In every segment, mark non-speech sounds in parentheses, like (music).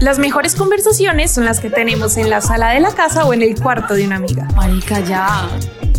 Las mejores conversaciones son las que tenemos en la sala de la casa o en el cuarto de una amiga. Marica, ya.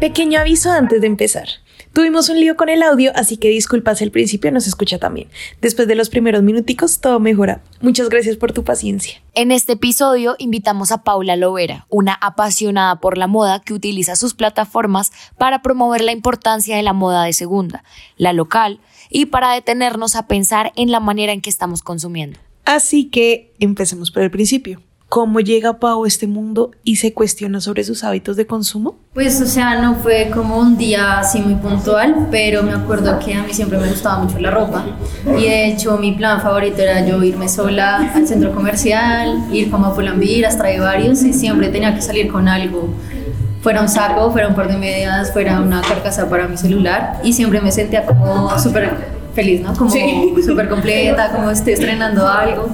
Pequeño aviso antes de empezar. Tuvimos un lío con el audio, así que disculpas el principio no se escucha también. Después de los primeros minuticos todo mejora. Muchas gracias por tu paciencia. En este episodio invitamos a Paula Lovera, una apasionada por la moda que utiliza sus plataformas para promover la importancia de la moda de segunda, la local, y para detenernos a pensar en la manera en que estamos consumiendo. Así que empecemos por el principio cómo llega Pau a este mundo y se cuestiona sobre sus hábitos de consumo? Pues, o sea, no fue como un día así muy puntual, pero me acuerdo que a mí siempre me gustaba mucho la ropa. Y de hecho, mi plan favorito era yo irme sola al centro comercial, ir como a Pull&Bear, hasta varios, y siempre tenía que salir con algo. Fuera un saco, fuera un par de medias, fuera una carcasa para mi celular. Y siempre me sentía como súper feliz, ¿no? Como súper completa, como estoy estrenando algo.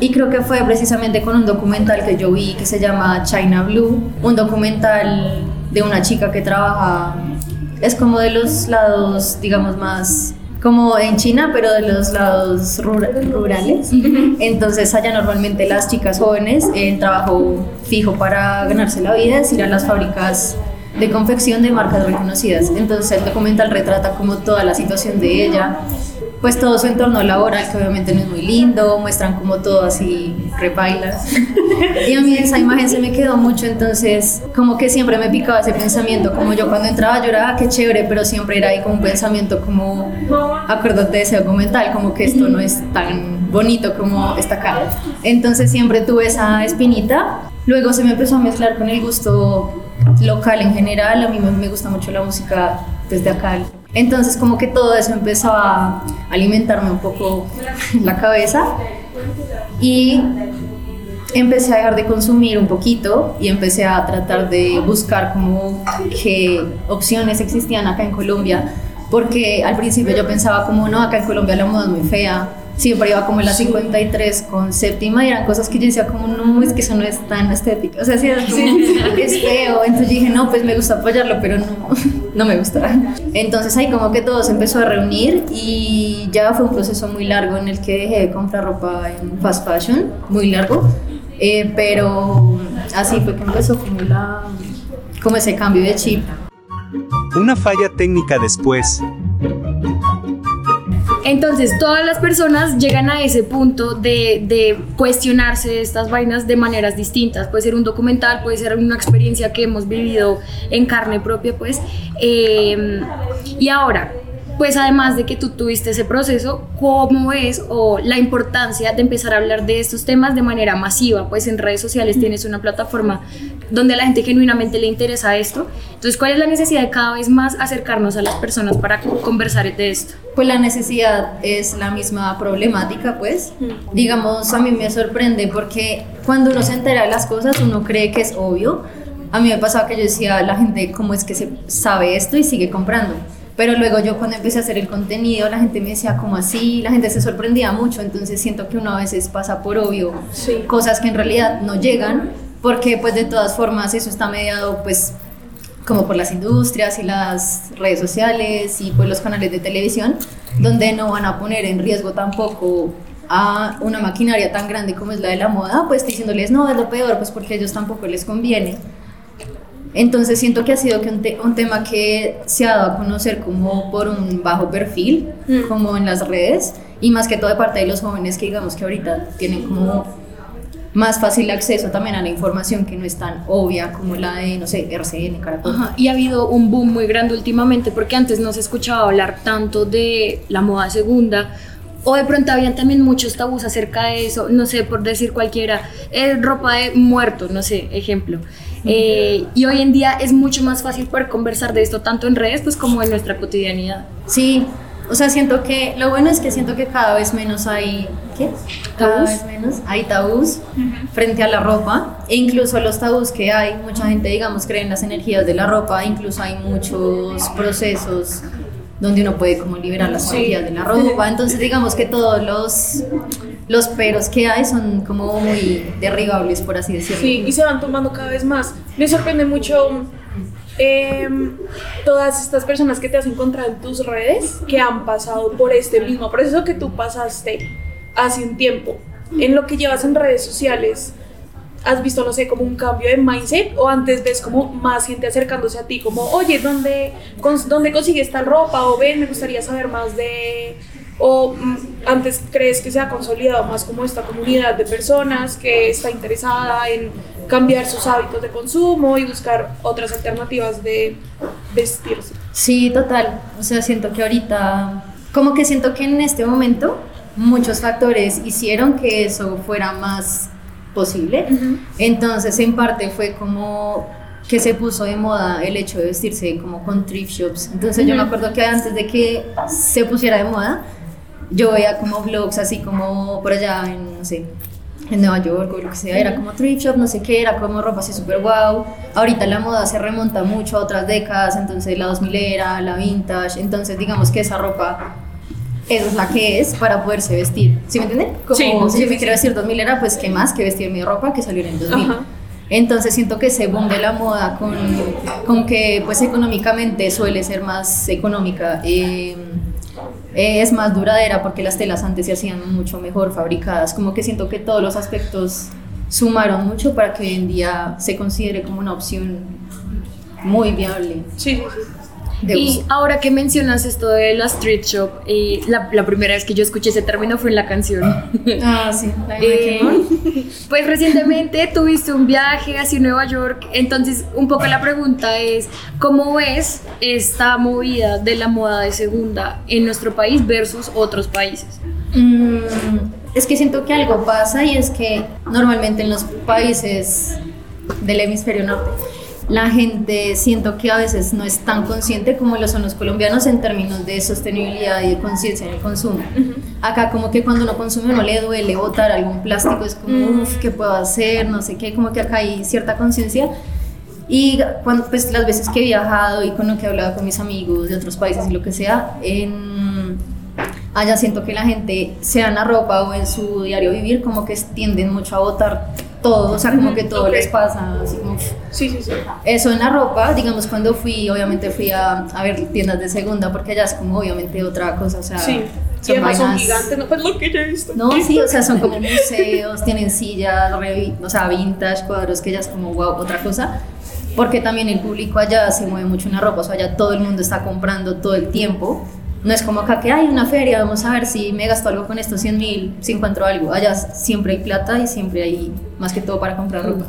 Y creo que fue precisamente con un documental que yo vi que se llama China Blue, un documental de una chica que trabaja, es como de los lados, digamos, más como en China, pero de los lados rurales. Entonces allá normalmente las chicas jóvenes, el trabajo fijo para ganarse la vida es ir a las fábricas de confección de marcas reconocidas. Entonces el documental retrata como toda la situación de ella, pues todo su entorno laboral, que obviamente no es muy lindo, muestran como todo así repailas. (laughs) y a mí esa imagen se me quedó mucho, entonces como que siempre me picaba ese pensamiento, como yo cuando entraba lloraba, qué chévere, pero siempre era ahí como un pensamiento como, acuérdate de ese documental, como que esto no es tan bonito como está acá. Entonces siempre tuve esa espinita. Luego se me empezó a mezclar con el gusto local en general, a mí me gusta mucho la música desde acá entonces como que todo eso empezó a alimentarme un poco (laughs) la cabeza. Y empecé a dejar de consumir un poquito y empecé a tratar de buscar como qué opciones existían acá en Colombia. Porque al principio yo pensaba como no, acá en Colombia la moda es muy fea, siempre iba como en la 53 con séptima y eran cosas que yo decía como no, es que eso no es tan estético, o sea, sí, es, (laughs) es feo, entonces dije no, pues me gusta apoyarlo, pero no, (laughs) no me gusta. Entonces ahí como que todo se empezó a reunir y ya fue un proceso muy largo en el que dejé de comprar ropa en fast fashion, muy largo, eh, pero así fue que empezó como, la, como ese cambio de chip. Una falla técnica después. Entonces, todas las personas llegan a ese punto de, de, cuestionarse estas vainas de maneras distintas. Puede ser un documental, puede ser una experiencia que hemos vivido en carne propia, pues. Eh, y ahora, pues además de que tú tuviste ese proceso, ¿cómo es o la importancia de empezar a hablar de estos temas de manera masiva? Pues en redes sociales tienes una plataforma donde a la gente genuinamente le interesa esto. Entonces, ¿cuál es la necesidad de cada vez más acercarnos a las personas para conversar de esto? Pues la necesidad es la misma problemática, pues. Digamos, a mí me sorprende porque cuando uno se entera de las cosas, uno cree que es obvio, a mí me pasaba que yo decía, la gente, ¿cómo es que se sabe esto y sigue comprando? Pero luego yo cuando empecé a hacer el contenido, la gente me decía, ¿cómo así? La gente se sorprendía mucho, entonces siento que uno a veces pasa por obvio cosas que en realidad no llegan, porque pues de todas formas eso está mediado pues como por las industrias y las redes sociales y pues los canales de televisión, donde no van a poner en riesgo tampoco a una maquinaria tan grande como es la de la moda, pues diciéndoles, no, es lo peor, pues porque a ellos tampoco les conviene. Entonces siento que ha sido que un, tema que se ha dado a conocer como por un bajo perfil, mm. como en las redes, y más que todo de parte de los jóvenes que digamos que ahorita tienen como más fácil acceso también a la información que no es tan obvia como la de, no sé, RCN, Caracol. y ha habido un boom muy grande últimamente porque antes no se escuchaba hablar tanto de la moda segunda o de pronto habían también muchos tabús acerca de eso, no sé, por decir cualquiera, es ropa de muerto, no sé, ejemplo. Eh, y hoy en día es mucho más fácil poder conversar de esto tanto en redes pues como en nuestra cotidianidad. Sí, o sea, siento que lo bueno es que siento que cada vez menos hay ¿qué? Cada vez menos hay tabús frente a la ropa e incluso los tabús que hay, mucha gente digamos cree en las energías de la ropa, incluso hay muchos procesos donde uno puede como liberar las energías de la ropa. Entonces digamos que todos los, los peros que hay son como muy derribables, por así decirlo. Sí, y se van tomando cada vez más. Me sorprende mucho em, todas estas personas que te has encontrado en tus redes que han pasado por este mismo proceso que tú pasaste hace un tiempo. En lo que llevas en redes sociales, has visto, no sé, como un cambio de mindset o antes ves como más gente acercándose a ti, como, oye, ¿dónde, ¿dónde consigues tal ropa? O ven, me gustaría saber más de... O mm, antes crees que se ha consolidado más como esta comunidad de personas que está interesada en cambiar sus hábitos de consumo y buscar otras alternativas de vestirse. Sí, total. O sea, siento que ahorita, como que siento que en este momento muchos factores hicieron que eso fuera más posible. Entonces, en parte fue como que se puso de moda el hecho de vestirse como con thrift shops. Entonces, yo me acuerdo que antes de que se pusiera de moda, yo veía como vlogs así como por allá en, no sé, en Nueva York o lo que sea, era como thrift shop, no sé qué, era como ropa así súper guau. Ahorita la moda se remonta mucho a otras décadas, entonces la 2000 era, la vintage, entonces digamos que esa ropa es la que es para poderse vestir. ¿Sí me entienden? Como si yo me quiero vestir 2000 era, pues qué más que vestir mi ropa que salir en 2000. Entonces siento que ese boom de la moda con, con que pues económicamente suele ser más económica, eh, es más duradera porque las telas antes se hacían mucho mejor fabricadas. Como que siento que todos los aspectos sumaron mucho para que hoy en día se considere como una opción muy viable. Sí y ahora que mencionas esto de la street shop, eh, la, la, primera vez que yo escuché ese término fue en la canción. (laughs) Ah, sí. Eh, (laughs) pues recientemente tuviste un viaje hacia Nueva York, entonces un poco la pregunta es, ¿cómo ves esta movida de la moda de segunda en nuestro país versus otros países? Mm, es que siento que algo pasa y es que normalmente en los países del hemisferio norte la gente siento que a veces no es tan consciente como lo son los colombianos en términos de sostenibilidad y de conciencia en el consumo. Acá como que cuando uno consume no le duele botar algún plástico, es como, mm. uff, ¿qué puedo hacer? No sé qué, como que acá hay cierta conciencia. Y cuando, pues las veces que he viajado y con lo que he hablado con mis amigos de otros países y lo que sea, en, allá siento que la gente, sea en la ropa o en su diario vivir, como que tienden mucho a botar todo, o sea, como que todo les pasa, así como... Sí, sí, sí. Eso en la ropa, digamos, cuando fui, obviamente fui a, a ver tiendas de segunda, porque allá es como obviamente otra cosa, o sea... Sí. Son, y son gigantes, no pues lo que yo he visto. No, sí, o sea, son como museos, tienen sillas, o sea, vintage, cuadros, que ya es como, wow, otra cosa. Porque también el público allá se mueve mucho en la ropa, o sea, allá todo el mundo está comprando todo el tiempo. No es como acá que hay una feria, vamos a ver si me gasto algo con estos 100 mil, si encuentro algo. Allá siempre hay plata y siempre hay más que todo para comprar ropa.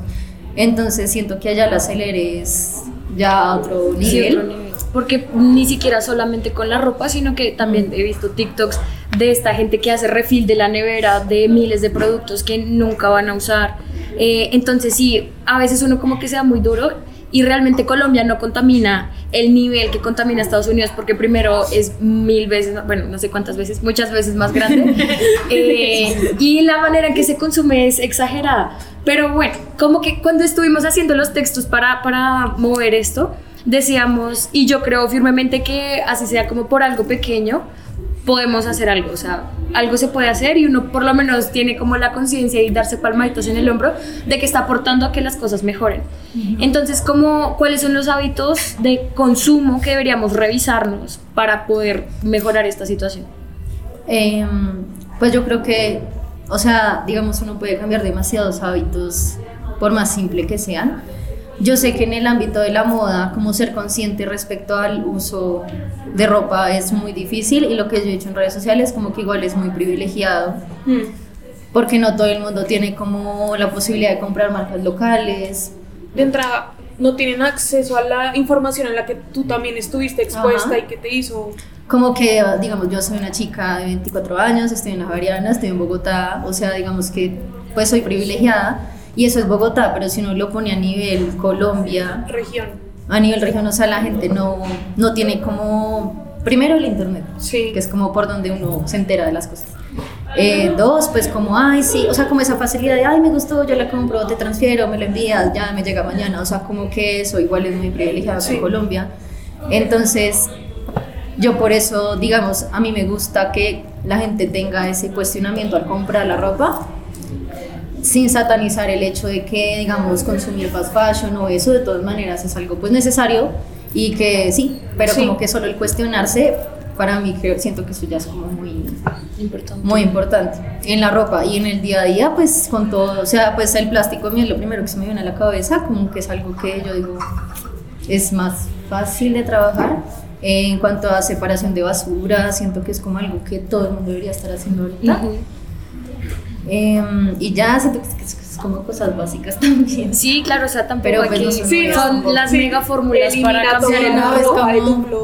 Entonces siento que allá la acelere es ya otro nivel. Porque ni siquiera solamente con la ropa, sino que también he visto TikToks de esta gente que hace refill de la nevera de miles de productos que nunca van a usar. Eh, entonces sí, a veces uno como que sea muy duro y realmente Colombia no contamina el nivel que contamina Estados Unidos porque primero es mil veces, bueno, no sé cuántas veces, muchas veces más grande (laughs) eh, y la manera en que se consume es exagerada. Pero bueno, como que cuando estuvimos haciendo los textos para, para mover esto, decíamos, y yo creo firmemente que así sea como por algo pequeño, podemos hacer algo, o sea, algo se puede hacer y uno por lo menos tiene como la conciencia y darse palmaditas en el hombro de que está aportando a que las cosas mejoren. Entonces, ¿cómo, ¿cuáles son los hábitos de consumo que deberíamos revisarnos para poder mejorar esta situación? Em, pues yo creo que, o sea, digamos, uno puede cambiar demasiados hábitos por más simple que sean. Yo sé que en el ámbito de la moda, como ser consciente respecto al uso de ropa es muy difícil y lo que yo he hecho en redes sociales como que igual es muy privilegiado. Porque no todo el mundo tiene como la posibilidad de comprar marcas locales. De entrada, no tienen acceso a la información en la que tú también estuviste expuesta Ajá. y que te hizo... Como que, digamos, yo soy una chica de 24 años, estoy en la Javeriana, estoy en Bogotá, o sea, digamos que pues soy privilegiada y eso es Bogotá, pero si uno lo pone a nivel Colombia, región. a nivel región, o sea, la gente no, no tiene como, primero el internet, Sí. que es como por donde uno se entera de las cosas. Eh, dos, pues como, ay, sí, o sea, como esa facilidad de, ay, me gustó, yo la compro, te transfiero, me lo envías, ya me llega mañana, o sea, como que eso igual es muy privilegiado Sí. en Colombia. Entonces, yo por eso, digamos, a mí me gusta que la gente tenga ese cuestionamiento al comprar la ropa, sin satanizar el hecho de que, digamos, consumir fast fashion o eso, de todas maneras es algo pues necesario y que sí, pero Sí. como que solo el cuestionarse, para mí creo, siento que eso ya es como muy, Importante. muy importante en la ropa y en el día a día, pues con todo, o sea, pues el plástico a mí es lo primero que se me viene a la cabeza, como que es algo que yo digo es más fácil de trabajar. En cuanto a separación de basura, siento que es como algo que todo el mundo debería estar haciendo ahorita. Ujú. Em, y ya siento que es, es como cosas básicas (laughs) también. Sí, claro, o sea, tampoco Pero, hay pues, que- no se Sí, me son las Sí. mega fórmulas para cambiar el no,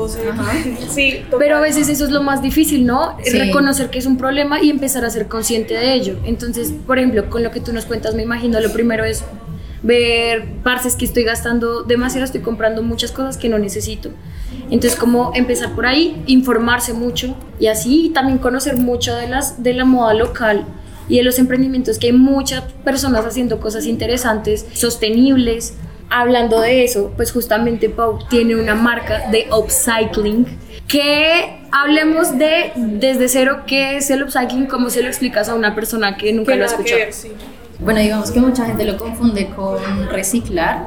es. Ajá. (laughs) Sí. Pero a veces eso es lo más difícil, ¿no? Sí. Reconocer que es un problema y empezar a ser consciente de ello. Entonces, por ejemplo, con lo que tú nos cuentas, me imagino, lo primero es ver, parces que estoy gastando demasiado, estoy comprando muchas cosas que no necesito. Entonces, como empezar por ahí, informarse mucho y así y también conocer mucho de, las, de la moda local y de los emprendimientos, que hay muchas personas haciendo cosas interesantes, sostenibles. Hablando de eso, pues justamente Pau tiene una marca de upcycling que hablemos de desde cero qué es el upcycling, cómo se lo explicas a una persona que nunca lo ha escuchado. ver, sí. Bueno, digamos que mucha gente lo confunde con reciclar,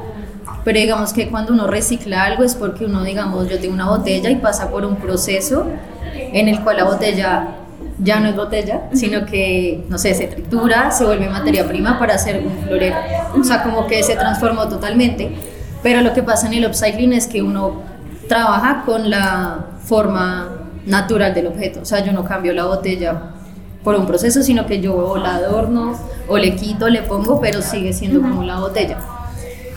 pero digamos que cuando uno recicla algo es porque uno, digamos, yo tengo una botella y pasa por un proceso en el cual la botella ya no es botella, sino que, no sé, se tritura, se vuelve materia prima para hacer un florero. O sea, como que se transformó totalmente. Pero lo que pasa en el upcycling es que uno trabaja con la forma natural del objeto. O sea, yo no cambio la botella por un proceso, sino que yo o la adorno o le quito, le pongo, pero sigue siendo como la botella.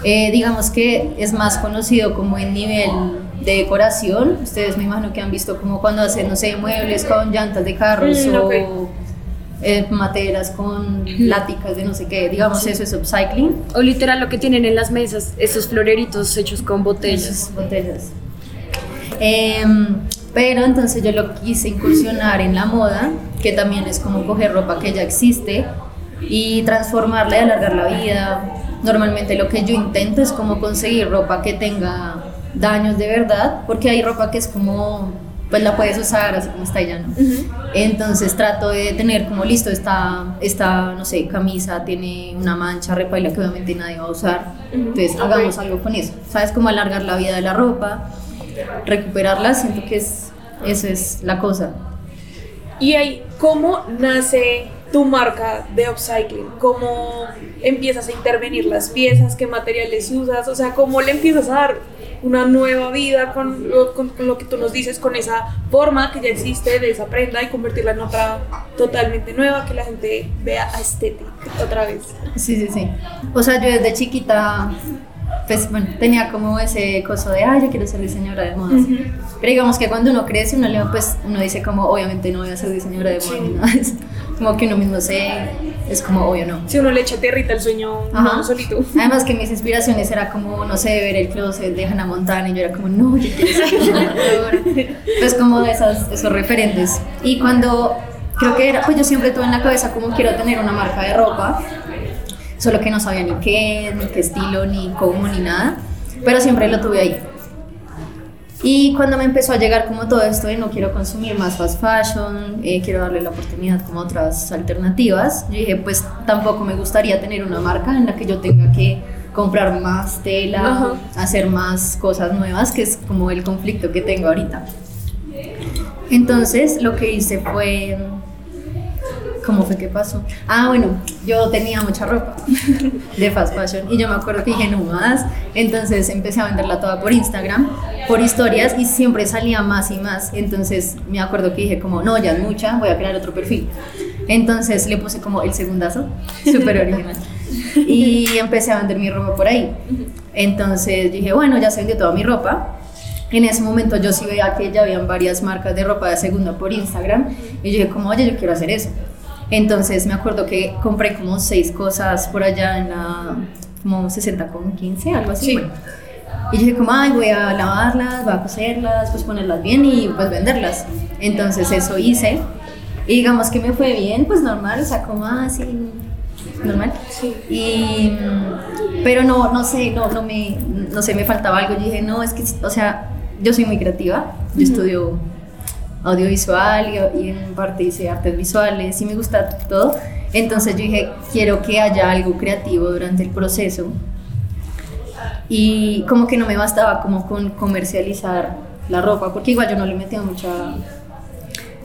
Eh, digamos que es más conocido como en nivel de decoración. Ustedes me imagino que han visto como cuando hacen, no sé, muebles con llantas de carros Mm, o eh, materas con láticas de no sé qué. Digamos, eso es upcycling. O literal lo que tienen en las mesas, esos floreritos hechos con botellas. Botellas. Em, pero entonces yo lo quise incursionar en la moda, que también es como coger ropa que ya existe y transformarla y alargar la vida. Normalmente lo que yo intento es como conseguir ropa que tenga daños de verdad, porque hay ropa que es como, pues la puedes usar así como está y ya no. Entonces trato de tener como listo, esta, esta, no sé, camisa tiene una mancha repaila que obviamente nadie va a usar. Entonces Ok. hagamos algo con eso. ¿Sabes? Como alargar la vida de la ropa, recuperarla, siento que es, eso es la cosa. Y ahí, ¿cómo nace tu marca de upcycling? ¿Cómo empiezas a intervenir las piezas? ¿Qué materiales usas? O sea, ¿cómo le empiezas a dar una nueva vida con lo, con- con lo que tú nos dices, con esa forma que ya existe de esa prenda y convertirla en otra totalmente nueva, que la gente vea estética otra vez? Sí, sí, sí. O sea, yo desde chiquita, pues bueno, tenía como ese coso de, ay, yo quiero ser diseñadora de modas. Pero digamos que cuando uno crece, uno, le, pues, uno dice como, obviamente no voy a ser diseñadora de modas. de (laughs) eso. Como que uno mismo se, es como, obvio no. Si uno le echa tierrita al sueño Ajá. uno solito. Además que mis inspiraciones era como, no sé, ver el closet de Hannah Montana y yo era como, no, yo quiero ser. (laughs) Pues como de esas, esos referentes. Y cuando, creo que era, pues yo siempre tuve en la cabeza como quiero tener una marca de ropa. solo que no sabía ni qué, ni qué estilo, ni cómo, ni nada, pero siempre lo tuve ahí. Y cuando me empezó a llegar como todo esto de no quiero consumir más fast fashion, eh, quiero darle la oportunidad como a otras alternativas, yo dije pues tampoco me gustaría tener una marca en la que yo tenga que comprar más tela, hacer más cosas nuevas, que es como el conflicto que tengo ahorita. Entonces lo que hice fue ¿Cómo fue que pasó? Ah, bueno, yo tenía mucha ropa (laughs) de fast fashion y yo me acuerdo que dije no más, entonces empecé a venderla toda por Instagram, por historias y siempre salía más y más, entonces me acuerdo que dije como no, ya es mucha, voy a crear otro perfil. Entonces le puse como el segundazo, (laughs) súper original. Y empecé a vender mi ropa por ahí. Entonces dije, bueno, ya se vendió toda mi ropa. En ese momento yo sí veía que ya habían varias marcas de ropa de segunda por Instagram. Y yo dije, como, oye, yo quiero hacer eso. Entonces me acuerdo que compré como seis cosas por allá en la como 60 con 15, algo así. Y dije como, ay, voy a lavarlas, voy a coserlas, pues ponerlas bien y pues venderlas. Entonces eso hice. Y digamos que me fue bien, pues normal, o sea, como así, ah, normal. Sí. Y, pero no, no sé, no, no me, no sé, me faltaba algo. Yo dije, no, es que, o sea, yo soy muy creativa, yo estudio audiovisual y, en parte hice artes visuales y me gusta todo. Entonces yo dije, quiero que haya algo creativo durante el proceso. Y como que no me bastaba como con comercializar la ropa, porque igual yo no le metía mucha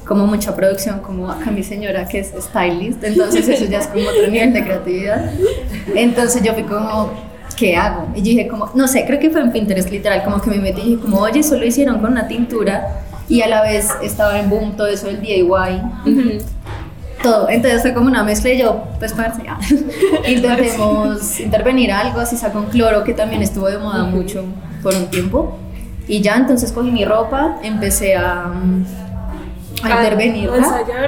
como mucha producción, como acá mi señora que es stylist, entonces eso ya es como otro nivel de creatividad. Entonces yo fui como, ¿qué hago? Y dije como, no sé, creo que fue en Pinterest literal, como que me metí y dije como, oye, solo hicieron con una tintura y a la vez estaba en boom todo eso del DIY. Todo, entonces fue como una mezcla y yo, pues parce, ya. (laughs) intentemos intervenir algo, así saco un cloro que también estuvo de moda mucho por un tiempo. Y ya entonces cogí mi ropa, empecé a, a intervenir.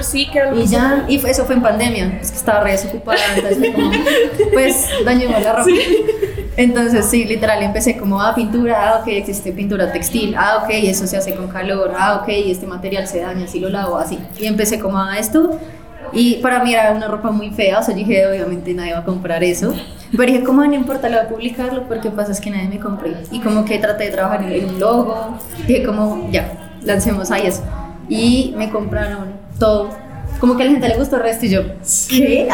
sí, y ya, y eso fue en pandemia, es que estaba re desocupada, entonces fue como, pues dañemos la ropa. Entonces, sí, literal, empecé como, ah, pintura, ah, ok, existe pintura textil, ah, ok, eso se hace con calor, ah, ok, este material se daña si lo lavo, así. Y empecé como a esto. Y para mí era una ropa muy fea, o sea, dije, obviamente nadie va a comprar eso. Pero dije, ¿cómo no importa, lo voy a publicarlo porque pasa es que nadie me compré. Y como que traté de trabajar en un logo, dije como, ya, lancemos ahí eso. Y me compraron todo. Como que a la gente le gustó el resto y yo, ¿qué?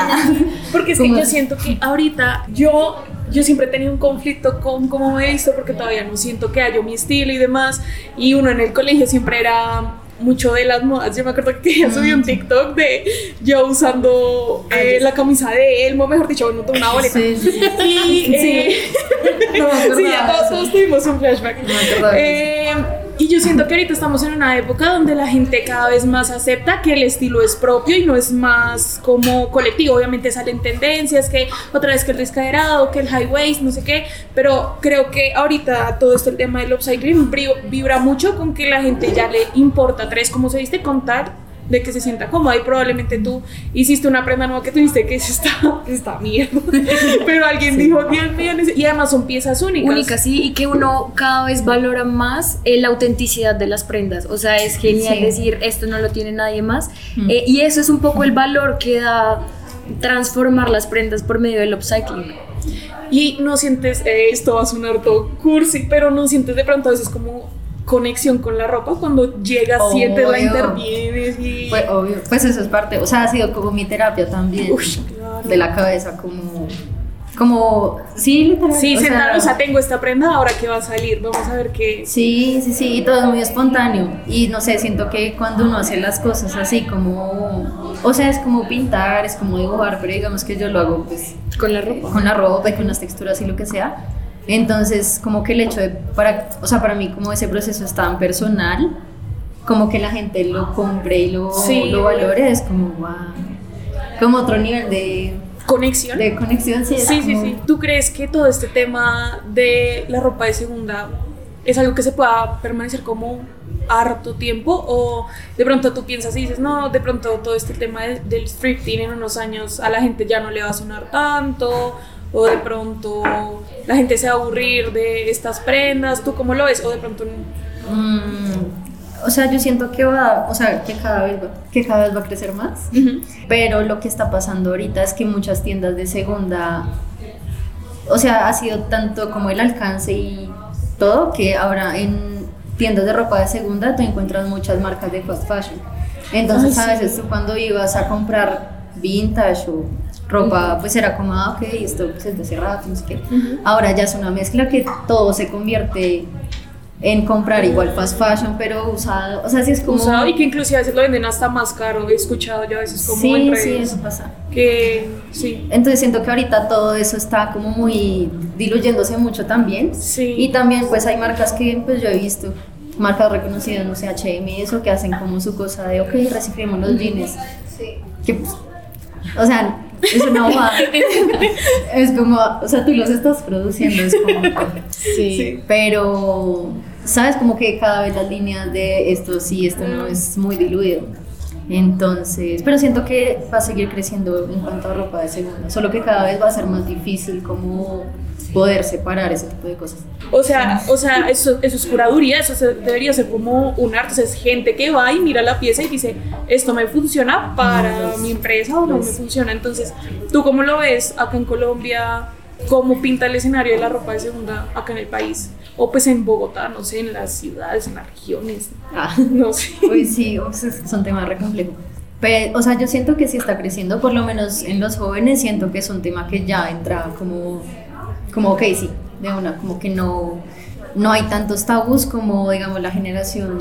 Porque es que yo siento que ahorita yo yo siempre he tenido un conflicto con cómo me he visto porque todavía no siento que haya mi estilo y demás. Y uno en el colegio siempre era mucho de las modas. Yo me acuerdo que ya (laughs) subí un mm. TikTok de yo usando eh, la camisa de Elmo, mejor dicho, no una boleta. Sí, sí, Y, (laughs) eh, (laughs) sí. ya todos, tuvimos un flashback. eh, y yo siento que ahorita estamos en una época donde la gente cada vez más acepta que el estilo es propio y no es más como colectivo. Obviamente salen tendencias, que otra vez que el descaderado, que el high waist, no sé qué, pero creo que ahorita todo esto, el tema del upcycling vibra mucho con que la gente ya le importa tres cómo se viste contar de que se sienta cómoda y probablemente tú hiciste una prenda nueva que tuviste que es esta, esta mierda, (laughs) pero alguien dijo, Dios mío, y además son piezas únicas. Únicas, sí, y que uno cada vez valora más eh, la autenticidad de las prendas, o sea, es genial decir, esto no lo tiene nadie más, eh, y eso es un poco el valor que da transformar las prendas por medio del upcycling. Y no sientes, eh, esto va a sonar todo cursi, pero no sientes de pronto a veces como conexión con la ropa cuando llegas, sientes, la intervienes y... Pues, obvio, pues eso es parte, o sea, ha sido como mi terapia también, de la cabeza, como... Como, sí, literalmente. Sí, o, o sea, tengo esta prenda, ahora que va a salir, vamos a ver qué. Sí, sí, sí, y todo es muy espontáneo. Y no sé, siento que cuando uno hace las cosas así como. O sea, es como pintar, es como dibujar, pero digamos que yo lo hago pues. Con la ropa. Con la ropa y con las texturas y lo que sea entonces, como que el hecho de, para, o sea, para mí como ese proceso es tan personal, como que la gente lo compre y lo, lo valore, es como, wow, como otro nivel de... Conexión. De conexión, sí. Sí, sí, sí. ¿Tú crees que todo este tema de la ropa de segunda es algo que se pueda permanecer como harto tiempo o de pronto tú piensas y dices, no, de pronto todo este tema del thrifting en unos años a la gente ya no le va a sonar tanto o de pronto la gente se va a aburrir de estas prendas, ¿tú cómo lo ves? O de pronto... Mm, o sea, yo siento que va, o sea, que cada vez va, que cada vez va a crecer más, pero lo que está pasando ahorita es que muchas tiendas de segunda o sea, ha sido tanto como el alcance y todo que ahora en tiendas de ropa de segunda tú encuentras muchas marcas de fast fashion. Entonces a veces tú cuando ibas a comprar vintage o ropa, pues era como, ah, ok, esto pues, es de hace rato, no sé qué. Ahora ya es una mezcla que todo se convierte en comprar igual fast fashion, pero usado. O sea, sí es como... Usado y que inclusive a veces lo venden hasta más caro. He escuchado yo a veces como sí, en sí, redes eso pasa. que sí. Entonces siento que ahorita todo eso está como muy diluyéndose mucho también. Sí. Y también pues hay marcas que pues yo he visto, marcas reconocidas, no sé, H&M y eso, que hacen como su cosa de, ok, reciclemos los jeans. Que pues, o sea, es una bobada. (laughs) es como, o sea, tú los estás produciendo, es como... Sí. Pero, ¿sabes? Como que cada vez las líneas de esto sí, esto no es muy diluido. Entonces, pero siento que va a seguir creciendo en cuanto a ropa de segunda, solo que cada vez va a ser más difícil como poder separar ese tipo de cosas. O sea, o sea, eso, eso es curaduría, eso debería ser como un arte, o sea, es gente que va y mira la pieza y dice, esto me funciona para mi empresa o no me funciona. Entonces, ¿tú cómo lo ves acá en Colombia? ¿Cómo pinta el escenario de la ropa de segunda acá en el país? O pues en Bogotá, no sé, en las ciudades, en las regiones, Ah. (laughs) no sé. Uy, sí, o sea, es un tema re complejo. Pero, o sea, yo siento que sí está creciendo, por lo menos en los jóvenes, siento que es un tema que ya entra como, como ok, sí, de una, como que no, no hay tantos tabús como, digamos, la generación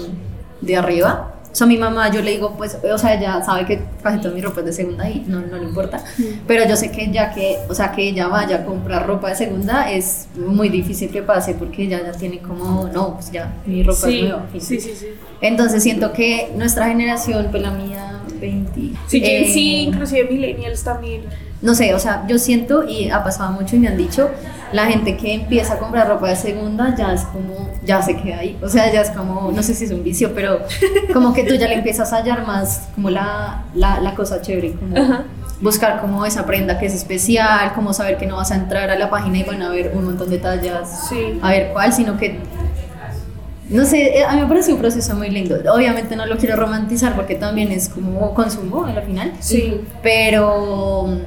de arriba. O sea, mi mamá, yo le digo, pues, o sea, ella sabe que casi toda mi ropa es de segunda y no, no le importa. Pero yo sé que ya que, o sea, que ella vaya a comprar ropa de segunda es muy difícil que pase porque ella ya tiene como, no, pues ya, mi ropa es Sí, nueva. fin. sí, sí, sí. Entonces siento que nuestra generación, pues la mía, 20. Sí, eh, Z, inclusive millennials también. No sé, o sea, yo siento y ha pasado mucho y me han dicho, la gente que empieza a comprar ropa de segunda ya es como, ya se queda ahí. O sea, ya es como, no sé si es un vicio, pero (laughs) como que tú ya le empiezas a hallar más como la, la, la cosa chévere, como Ajá. buscar como esa prenda que es especial, como saber que no vas a entrar a la página y van a ver un montón de tallas, Sí. a ver cuál, sino que no sé, eh, a mí me parece un proceso muy lindo. Obviamente no lo quiero romantizar porque también es como consumo al final. Sí. Pero,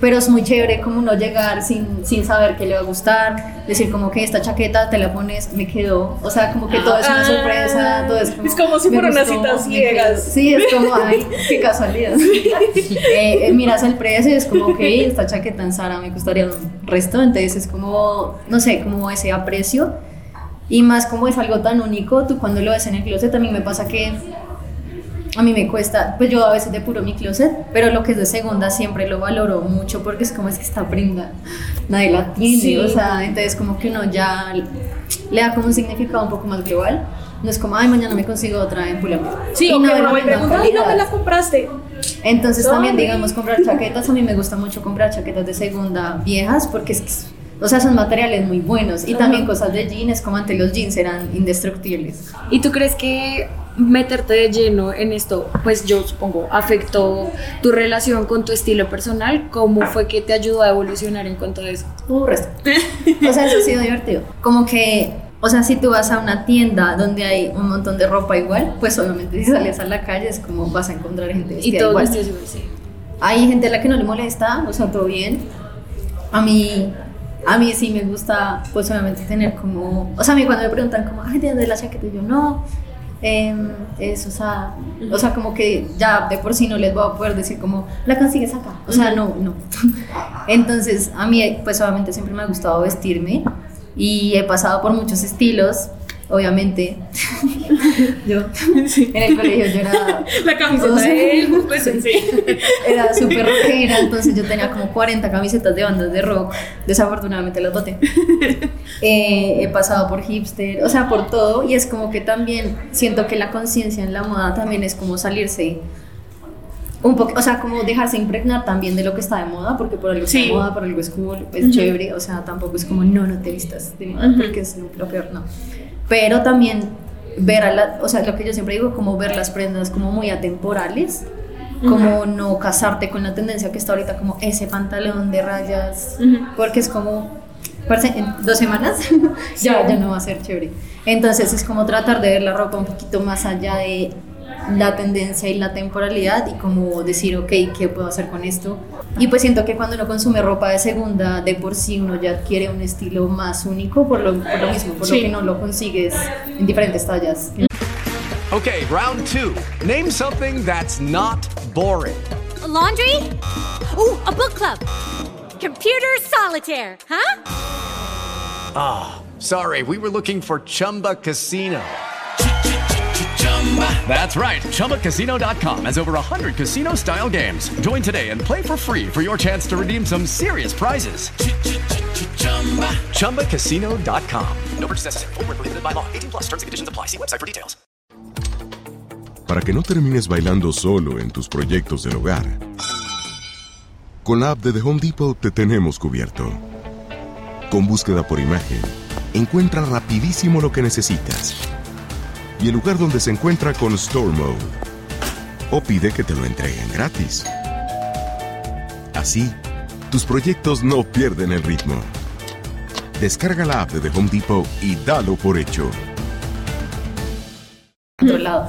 pero es muy chévere como uno llegar sin, sin saber qué le va a gustar, decir como que esta chaqueta te la pones, me quedó. O sea, como que todo es una Ah. sorpresa, todo es como... Es como si fuera una cita ciegas. Sí, es como, ay, qué casualidad. (laughs) Eh, eh, miras el precio y es como, ok, esta chaqueta en Sara me costaría un resto, entonces es como, no sé, como ese aprecio. Y más como es algo tan único, tú cuando lo ves en el closet, mí me pasa que a mí me cuesta, pues yo a veces depuro mi closet, pero lo que es de segunda siempre lo valoro mucho porque es como es que esta prenda nadie la tiene, Sí. o sea, entonces como que uno ya le da como un significado un poco más global. No es como, ay, mañana me consigo otra en. Sí, Y o no uno me misma pregunta, ay, ¿dónde calidad. la compraste? Entonces No, también, no. digamos, comprar chaquetas, a mí me gusta mucho comprar chaquetas de segunda viejas porque es que, o sea, son materiales muy buenos y también cosas de jeans, como antes los jeans eran indestructibles. ¿Y tú crees que meterte de lleno en esto, pues yo supongo, afectó tu relación con tu estilo personal? ¿Cómo fue que te ayudó a evolucionar en cuanto a eso? Un resto. O sea, eso ha sido divertido. Como que, o sea, si tú vas a una tienda donde hay un montón de ropa igual, pues obviamente si sales a la calle es como vas a encontrar gente Y vestida igual. vestidos igual, sí. Hay gente a la que no le molesta, o sea, todo bien. A mí, a mí sí me gusta, pues obviamente tener como, o sea, a mí cuando me preguntan como, ay, ¿de dónde la chaqueta? Yo no, em, es, o sea, o sea, como que ya de por sí no les voy a poder decir como, la consigues acá, o sea, no, no. (laughs) Entonces, a mí, pues obviamente siempre me ha gustado vestirme y he pasado por muchos estilos. Obviamente, (laughs) yo en el colegio yo era (laughs) La camiseta de él, (laughs) pues sí. era súper rockera, entonces yo tenía como 40 camisetas de bandas de rock. Desafortunadamente las boté. Eh, he pasado por hipster, o sea, por todo. Y es como que también siento que la conciencia en la moda también es como salirse un poco, o sea, como dejarse impregnar también de lo que está de moda, porque por algo Sí. está de moda, por algo es cool, es chévere. O sea, tampoco es como no, no te vistas de moda, porque es lo peor, no. Pero también ver a la, o sea, lo que yo siempre digo, como ver las prendas como muy atemporales como no casarte con la tendencia que está ahorita como ese pantalón de rayas Ujú. porque es como parce, en dos semanas (laughs) ya, ya no va a ser chévere. Entonces es como tratar de ver la ropa un poquito más allá de la tendencia y la temporalidad y como decir, ok, ¿qué puedo hacer con esto? Y pues siento que cuando uno consume ropa de segunda, de por sí uno ya adquiere un estilo más único por lo, por lo mismo, por Sí. lo que no lo consigues en diferentes tallas. Okay, round two. Name something that's not boring. A laundry? Ooh, a book club. Computer solitaire, huh? Sorry, we were looking for Chumba Casino. That's right. ChumbaCasino.com has over 100 casino style games. Join today and play for free for your chance to redeem some serious prizes. ChumbaCasino.com. No purchase necessary. Where prohibited by law. 18 plus terms and conditions apply. See website for details. para que no termines bailando solo en tus proyectos del hogar. Con la app de The Home Depot te tenemos cubierto. Con búsqueda por imagen, encuentra rapidísimo lo que necesitas. Y el lugar donde se encuentra con Store Mode. O pide que te lo entreguen gratis. Así, tus proyectos no pierden el ritmo. Descarga la app de The Home Depot y dalo por hecho. otro lado.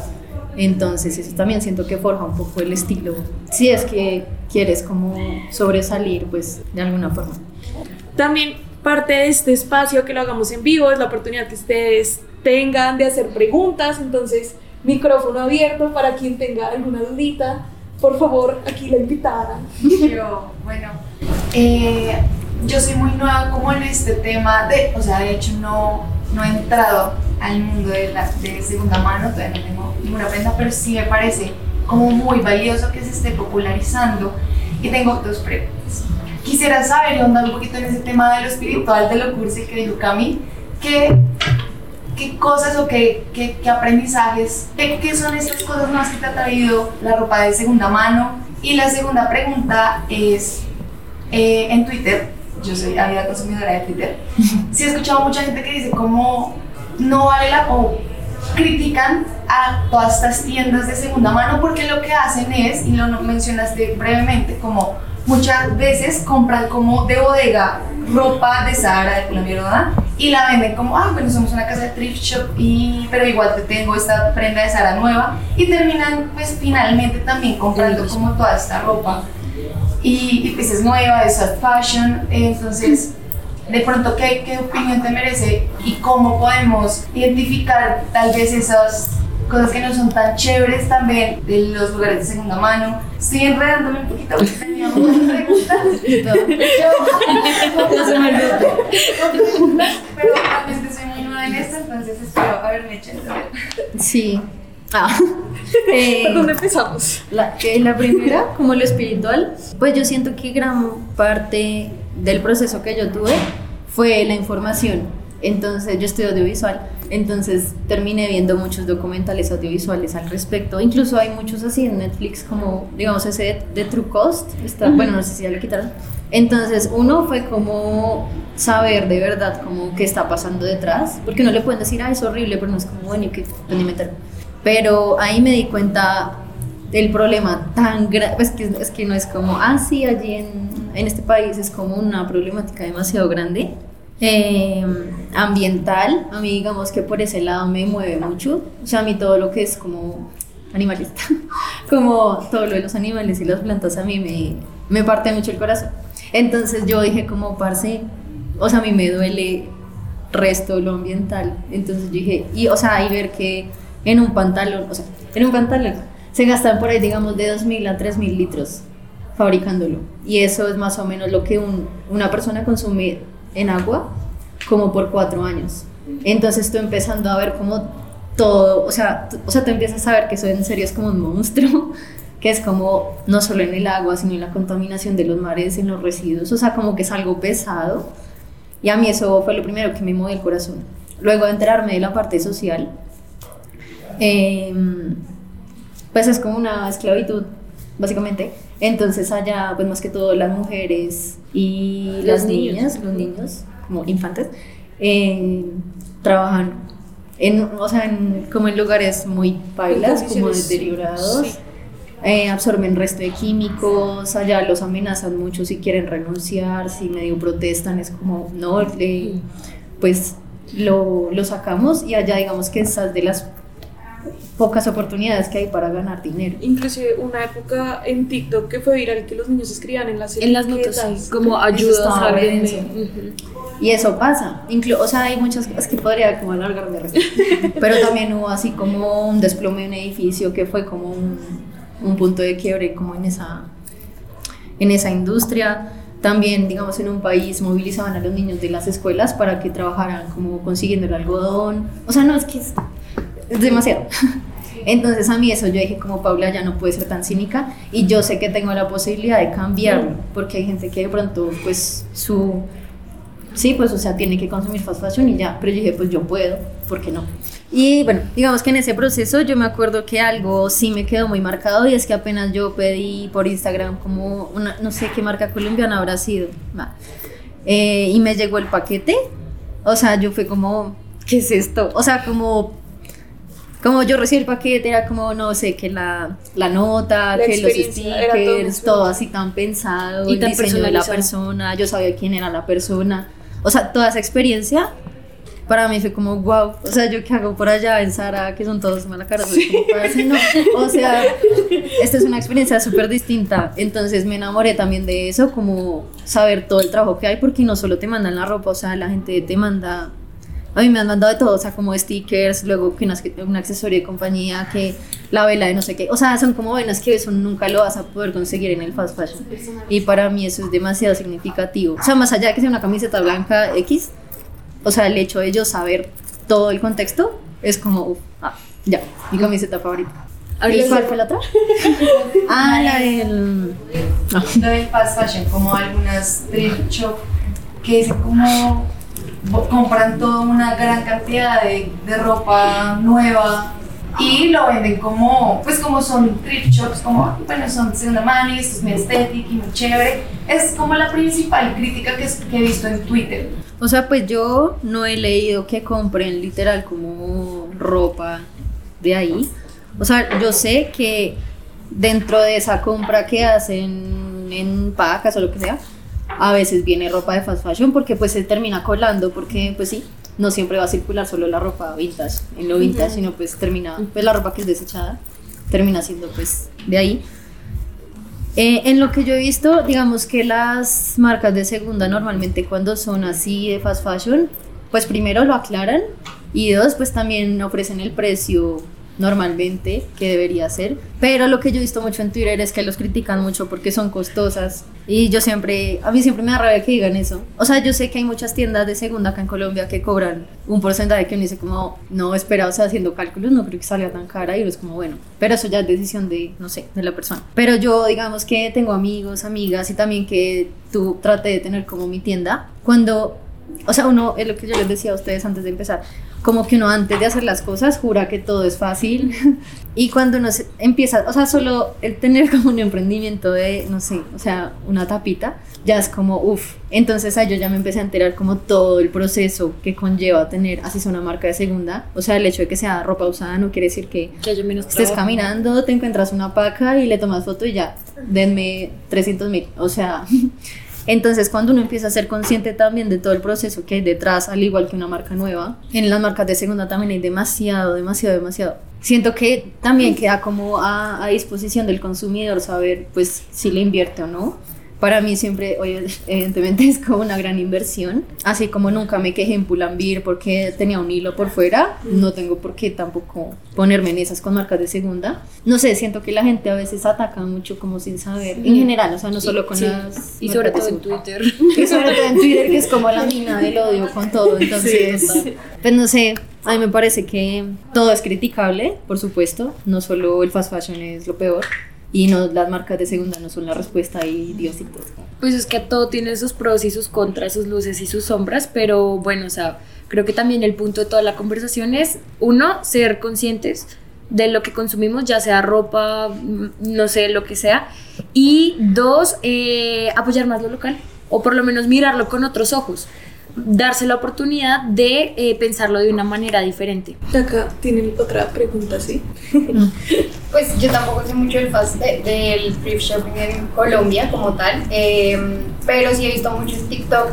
Entonces eso también siento que forja un poco el estilo. Si es que quieres como sobresalir, pues de alguna forma. También parte de este espacio que lo hagamos en vivo es la oportunidad que ustedes tengan de hacer preguntas. Entonces, micrófono abierto para quien tenga alguna dudita. Por favor, aquí la invitada. Yo, bueno, eh, yo soy muy nueva como en este tema de, o sea, de hecho no, no he entrado al mundo de, la, de segunda mano, todavía no tengo ninguna prenda, pero sí me parece como muy valioso que se esté popularizando. Y tengo dos preguntas. Quisiera saber y ahondar un poquito en ese tema de lo espiritual, de lo cursi que dijo Cami, que qué cosas o qué, qué, qué aprendizajes, qué, qué son estas cosas más que te ha traído la ropa de segunda mano. Y la segunda pregunta es, eh, en Twitter, yo soy ávida consumidora de Twitter, (laughs) sí he escuchado mucha gente que dice como no vale la o critican a todas estas tiendas de segunda mano porque lo que hacen es, y lo mencionaste brevemente, como muchas veces compran como de bodega ropa de Sahara, de Colombia, ¿verdad? Y la venden como, ah, bueno, somos una casa de thrift shop, y, pero igual te tengo esta prenda de Sahara nueva. Y terminan, pues, finalmente también comprando como toda esta ropa. Y, y, pues es nueva, es fast fashion. Entonces, de pronto, ¿qué, ¿qué opinión te merece? Y cómo podemos identificar tal vez esas cosas que no son tan chéveres también de los lugares de segunda mano. Estoy enredándome un poquito porque tenía muchas preguntas. (laughs) No se me olvide. Pero realmente soy muy nueva en esto, entonces espero haberme hecho entender. Sí. Ah. (laughs) Eh, ¿Por dónde empezamos? La, eh, la primera, como lo espiritual, pues yo siento que gran parte del proceso que yo tuve fue la información. Entonces, yo estudio audiovisual, entonces terminé viendo muchos documentales audiovisuales al respecto. Incluso hay muchos así en Netflix, como digamos ese de, de True Cost. Está, Bueno, no sé si ya lo quitaron. Entonces, uno fue como saber de verdad como qué está pasando detrás, porque no le pueden decir, ah, es horrible, pero no es como, bueno, ¿y qué? ¿Dónde meter? Pero ahí me di cuenta del problema tan grave, pues que, es que no es como, ah, sí, allí en, en este país es como una problemática demasiado grande. Eh, ambiental, a mí digamos que por ese lado me mueve mucho, o sea, a mí todo lo que es como animalista, (laughs) como todo lo de los animales y las plantas a mí me, me parte mucho el corazón. Entonces yo dije como, parce, o sea, a mí me duele resto lo ambiental. Entonces yo dije, y o sea, y ver que en un pantalón, o sea, en un pantalón se gastan por ahí, digamos, de 2.000 a 3.000 litros fabricándolo. Y eso es más o menos lo que un, una persona consume en agua como por cuatro años. Entonces estoy empezando a ver como todo, o sea, o sea, tú empiezas a ver que eso en serio es como un monstruo, (laughs) que es como no solo en el agua, sino en la contaminación de los mares, en los residuos, o sea, como que es algo pesado. Y a mí eso fue lo primero que me movió el corazón. Luego de enterarme de la parte social, eh, pues es como una esclavitud, básicamente. Entonces allá, pues más que todo las mujeres y las niños. niñas, los niños, como infantes, eh, trabajan en, o sea, en- como en lugares muy bailas, como deteriorados. sí. eh, absorben resto de químicos, allá los amenazan mucho si quieren renunciar, si medio protestan, es como, no, le- pues lo, lo sacamos y allá digamos que esas de las pocas oportunidades que hay para ganar dinero. Inclusive una época en TikTok que fue viral que los niños escribían en las En las notas, como estaba a denso. Y eso pasa. Inclu o sea, hay muchas cosas que podría como alargarme. (laughs) Pero también hubo así como un desplome de un edificio que fue como un, un punto de quiebre como en esa, en esa industria. También, digamos, en un país movilizaban a los niños de las escuelas para que trabajaran como consiguiendo el algodón. O sea, no, es que es, es demasiado. (laughs) Entonces a mí eso yo dije como Paula ya no puede ser tan cínica y yo sé que tengo la posibilidad de cambiarlo porque hay gente que de pronto pues su sí pues o sea tiene que consumir fast fashion y ya pero yo dije pues yo puedo ¿por qué no? Y bueno digamos que en ese proceso yo me acuerdo que algo sí me quedó muy marcado y es que apenas yo pedí por Instagram como una no sé qué marca colombiana habrá sido. Eh, y me llegó el paquete o sea yo fui como ¿qué es esto? o sea como como yo recibí el paquete, era como, no sé, que la, la nota, La que los todo stickers, eso. todo así tan pensado, Y el tan diseño de la persona, yo sabía quién era la persona. O sea, toda esa experiencia para mí fue como, wow. O sea, yo qué hago por allá en Sara, que son todos como para decir, no. O sea, esta es una experiencia súper distinta. Entonces me enamoré también de eso, como saber todo el trabajo que hay, porque no solo te mandan la ropa, o sea, la gente te manda a mí me han mandado de todo, o sea, como stickers, luego que un accesorio de compañía, que la vela de no sé qué. O sea, son como vainas que eso nunca lo vas a poder conseguir en el fast fashion. Y para mí eso es demasiado significativo. O sea, más allá de que sea una camiseta blanca X, o sea, el hecho de yo saber todo el contexto es como, ah, ya, mi camiseta favorita. ¿Y cuál fue la otra? (laughs) ah, la del... no. Del fast fashion, como algunas thrift shop que dicen como compran toda una gran cantidad de, de ropa nueva y lo venden como, pues como son thrift shops, como, bueno, son segunda mano y esto es muy estético y muy chévere. Es como la principal crítica que, he visto en Twitter. O sea, pues yo no he leído que compren literal como ropa de ahí. O sea, yo sé que dentro de esa compra que hacen en pacas o lo que sea, a veces viene ropa de fast fashion porque pues se termina colando porque pues sí, no siempre va a circular solo la ropa vintage, en lo vintage, sino pues termina, pues la ropa que es desechada, termina siendo pues de ahí. Eh, en lo que yo he visto, digamos que las marcas de segunda normalmente cuando son así de fast fashion, pues primero lo aclaran y dos, pues también ofrecen el precio normalmente que debería ser. Pero lo que yo he visto mucho en Twitter es que los critican mucho porque son costosas y yo siempre, a mí siempre me da rabia que digan eso. O sea, yo sé que hay muchas tiendas de segunda acá en Colombia que cobran un porcentaje que uno dice como, no, espera, o sea, haciendo cálculos no creo que salga tan cara y uno es como, bueno, pero eso ya es decisión de, no sé, de la persona. Pero yo, digamos que tengo amigos, amigas y también que tú trate de tener como mi tienda. Cuando o sea, uno, es lo que yo les decía a ustedes antes de empezar, como que uno antes de hacer las cosas jura que todo es fácil (laughs) y cuando uno se- empieza, o sea, solo el tener como un emprendimiento de, no sé, o sea, una tapita, ya es como, uff, entonces ahí yo ya me empecé a enterar como todo el proceso que conlleva tener, así sea una marca de segunda, o sea, el hecho de que sea ropa usada no quiere decir que Que haya menos estés trabajo. caminando, te encuentras una paca y le tomas foto y ya, denme 300 mil. O sea, (laughs) entonces cuando uno empieza a ser consciente también de todo el proceso que hay detrás, al igual que una marca nueva, en las marcas de segunda también hay demasiado, demasiado, demasiado. Siento que también queda como a, a disposición del consumidor saber pues si le invierte o no. Para mí siempre, oye, evidentemente (laughs) es como una gran inversión. Así como nunca me quejé en Pulambir porque tenía un hilo por fuera, no tengo por qué tampoco ponerme en esas con marcas de segunda. No sé, siento que la gente a veces ataca mucho como sin saber, en general, o sea, no solo con Sí, las... Y sobre todo en. Twitter. Y sobre todo en Twitter, que es como la mina del odio con todo. Entonces, total. pues no sé, a mí me parece que todo es criticable, por supuesto. No solo el fast fashion es lo peor. Y no, las marcas de segunda no son la respuesta y diositos. Pues es que todo tiene sus pros y sus contras, sus luces y sus sombras, pero bueno, o sea, creo que también el punto de toda la conversación es, uno, ser conscientes de lo que consumimos, ya sea ropa, mm, no sé, lo que sea, y dos, eh, apoyar más lo local, o por lo menos mirarlo con otros ojos, darse la oportunidad de eh, pensarlo de una manera diferente. Acá tienen otra pregunta, ¿sí? (laughs) Pues yo tampoco sé mucho del, fast, de- del thrift shopping en Colombia como tal, eh, pero sí he visto mucho en TikTok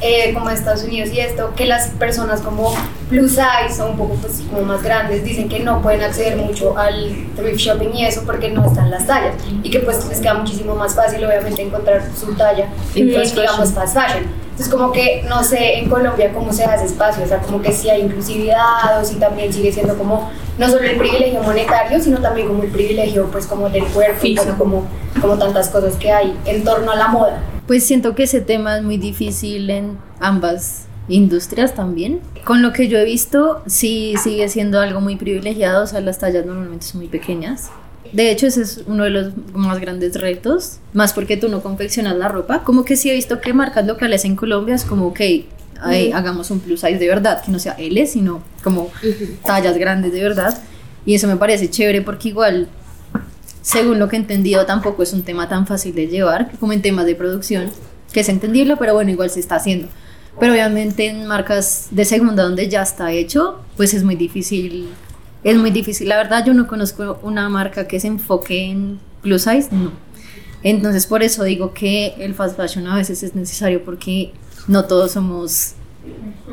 eh, como Estados Unidos y esto, que las personas como plus size son un poco pues, como más grandes, dicen que no pueden acceder mucho al thrift shopping y eso porque no están las tallas y que pues les queda muchísimo más fácil obviamente encontrar su talla en, En fast digamos, fast fashion. Entonces como que no sé en Colombia cómo se hace espacio, o sea, como que si hay inclusividad o si también sigue siendo como no solo el privilegio monetario, sino también como el privilegio pues como del cuerpo y bueno, como, como tantas cosas que hay en torno a la moda. Pues siento que ese tema es muy difícil en ambas industrias también. Con lo que yo he visto, sí sigue siendo algo muy privilegiado, o sea, las tallas normalmente son muy pequeñas. De hecho, ese es uno de los más grandes retos, más porque tú no confeccionas la ropa. Como que sí he visto que marcas locales en Colombia es como, ok, ay, Ujú. hagamos un plus size de verdad, que no sea L, sino como tallas grandes de verdad. Y eso me parece chévere porque igual según lo que he entendido, tampoco es un tema tan fácil de llevar como en temas de producción, que es entendible, pero bueno, igual se está haciendo. Pero obviamente en marcas de segunda donde ya está hecho, pues es muy difícil. Es muy difícil. La verdad, yo no conozco una marca que se enfoque en plus size, no. Entonces, por eso digo que el fast fashion a veces es necesario porque no todos somos.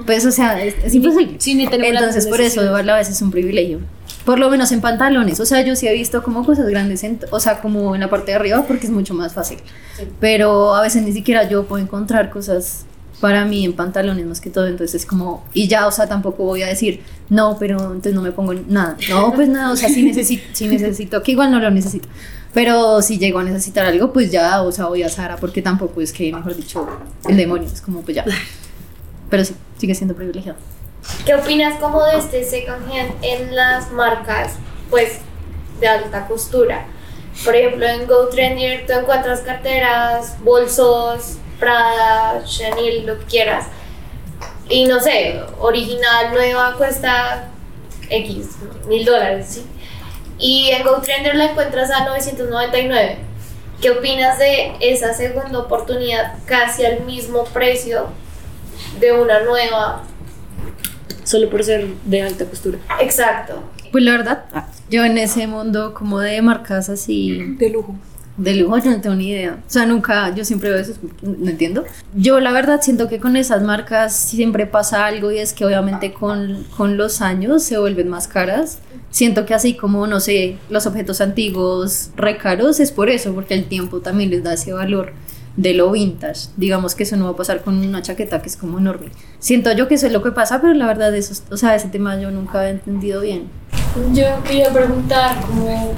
Pues, o sea, es, es imposible. tenemos las Entonces, por eso, necesidades. a veces es un privilegio. Por lo menos en pantalones. O sea, yo sí he visto como cosas grandes, en- o sea, como en la parte de arriba, porque es mucho más fácil. Pero a veces ni siquiera yo puedo encontrar cosas para mí en pantalones más que todo. Entonces, es como, y ya, o sea, tampoco voy a decir, no, pero entonces no me pongo nada. No, pues nada, o sea, sí necesito, (laughs) sí necesito, que igual no lo necesito. Pero si llego a necesitar algo, pues ya, o sea, voy a Sara, porque tampoco es que, mejor dicho, el demonio, es como, pues ya. Pero sí, sigue siendo privilegiado. ¿Qué opinas como de este second hand en las marcas, pues, de alta costura? Por ejemplo, en GoTrendier tú encuentras carteras, bolsos, Prada, Chanel, lo que quieras. Y no sé, original, nueva, cuesta X, mil dólares, ¿sí? Y en GoTrender la encuentras a 999. ¿Qué opinas de esa segunda oportunidad casi al mismo precio de una nueva? Solo por ser de alta costura. Exacto. Pues la verdad, yo en ese mundo como de marcas así... De lujo. De lujo yo (laughs) no tengo ni idea. O sea, nunca, yo siempre veo eso, no entiendo. Yo la verdad siento que con esas marcas siempre pasa algo y es que obviamente con, con los años se vuelven más caras. Siento que así como, no sé, los objetos antiguos re caros es por eso, porque el tiempo también les da ese valor de lo vintage. Digamos que eso no va a pasar con una chaqueta que es como enorme. Siento yo que eso es lo que pasa, pero la verdad eso, es- o sea, ese tema yo nunca he entendido bien. Yo quería preguntar como